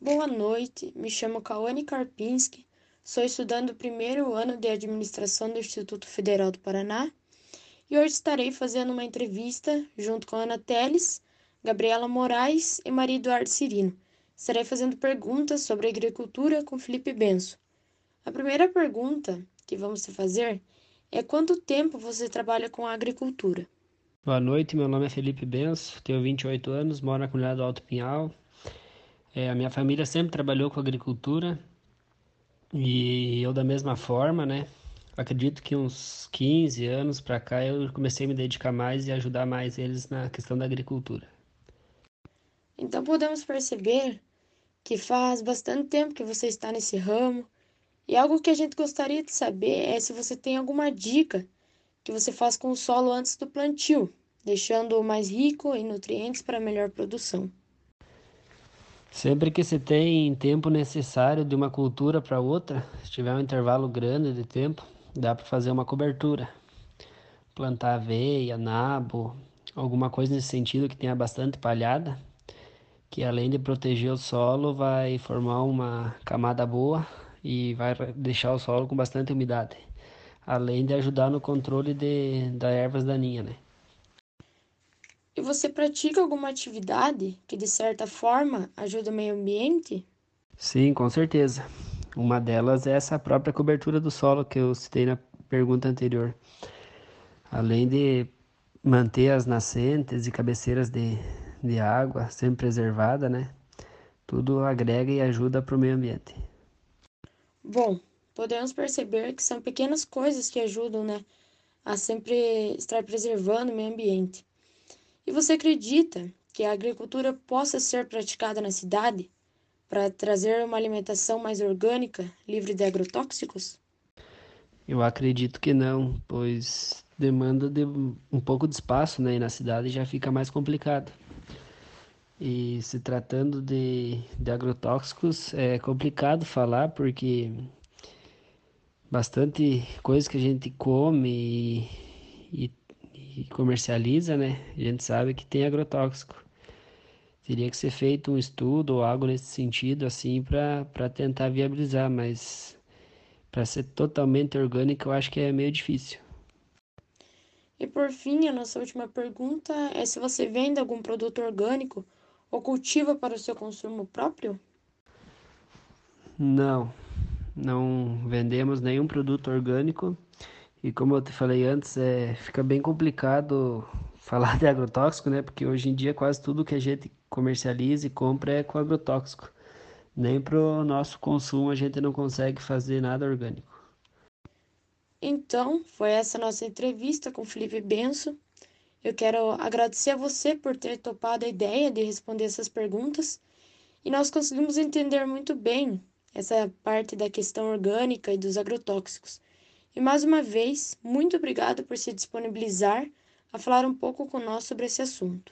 Boa noite, me chamo Kawane Karpinski, sou estudante do primeiro ano de administração do Instituto Federal do Paraná e hoje estarei fazendo uma entrevista junto com Ana Teles, Gabriela Moraes e Maria Eduardo Cirino. Estarei fazendo perguntas sobre agricultura com Felipe Benso. A primeira pergunta que vamos fazer é quanto tempo você trabalha com a agricultura? Boa noite, meu nome é Felipe Benso, tenho 28 anos, moro na comunidade do Alto Pinhal. É, a minha família sempre trabalhou com agricultura e eu da mesma forma, né? Acredito que uns 15 anos para cá eu comecei a me dedicar mais e ajudar mais eles na questão da agricultura. Então podemos perceber que faz bastante tempo que você está nesse ramo e algo que a gente gostaria de saber é se você tem alguma dica que você faz com o solo antes do plantio, deixando-o mais rico em nutrientes para melhor produção. Sempre que se tem tempo necessário de uma cultura para outra, se tiver um intervalo grande de tempo, dá para fazer uma cobertura. Plantar aveia, nabo, alguma coisa nesse sentido que tenha bastante palhada, que além de proteger o solo, vai formar uma camada boa e vai deixar o solo com bastante umidade além de ajudar no controle das ervas daninhas, né? E você pratica alguma atividade que, de certa forma, ajuda o meio ambiente? Sim, com certeza. Uma delas é essa própria cobertura do solo que eu citei na pergunta anterior. Além de manter as nascentes e cabeceiras de, de água sempre preservada, né? Tudo agrega e ajuda para o meio ambiente. Bom, podemos perceber que são pequenas coisas que ajudam, né, a sempre estar preservando o meio ambiente. E você acredita que a agricultura possa ser praticada na cidade para trazer uma alimentação mais orgânica, livre de agrotóxicos? Eu acredito que não, pois demanda de um pouco de espaço, né, e na cidade já fica mais complicado. E se tratando de, de agrotóxicos, é complicado falar porque bastante coisa que a gente come e, e, e, comercializa, né? A gente sabe que tem agrotóxico. Teria que ser feito um estudo ou algo nesse sentido, assim, para tentar viabilizar, mas para ser totalmente orgânico, eu acho que é meio difícil. E por fim, a nossa última pergunta é se você vende algum produto orgânico ou cultiva para o seu consumo próprio? Não, não vendemos nenhum produto orgânico e como eu te falei antes, é, fica bem complicado falar de agrotóxico, né? Porque hoje em dia quase tudo que a gente comercializa e compra é com agrotóxico. Nem para o nosso consumo a gente não consegue fazer nada orgânico. Então, foi essa nossa entrevista com Felipe Benso. Eu quero agradecer a você por ter topado a ideia de responder essas perguntas e nós conseguimos entender muito bem essa parte da questão orgânica e dos agrotóxicos. E mais uma vez, muito obrigado por se disponibilizar a falar um pouco conosco sobre esse assunto.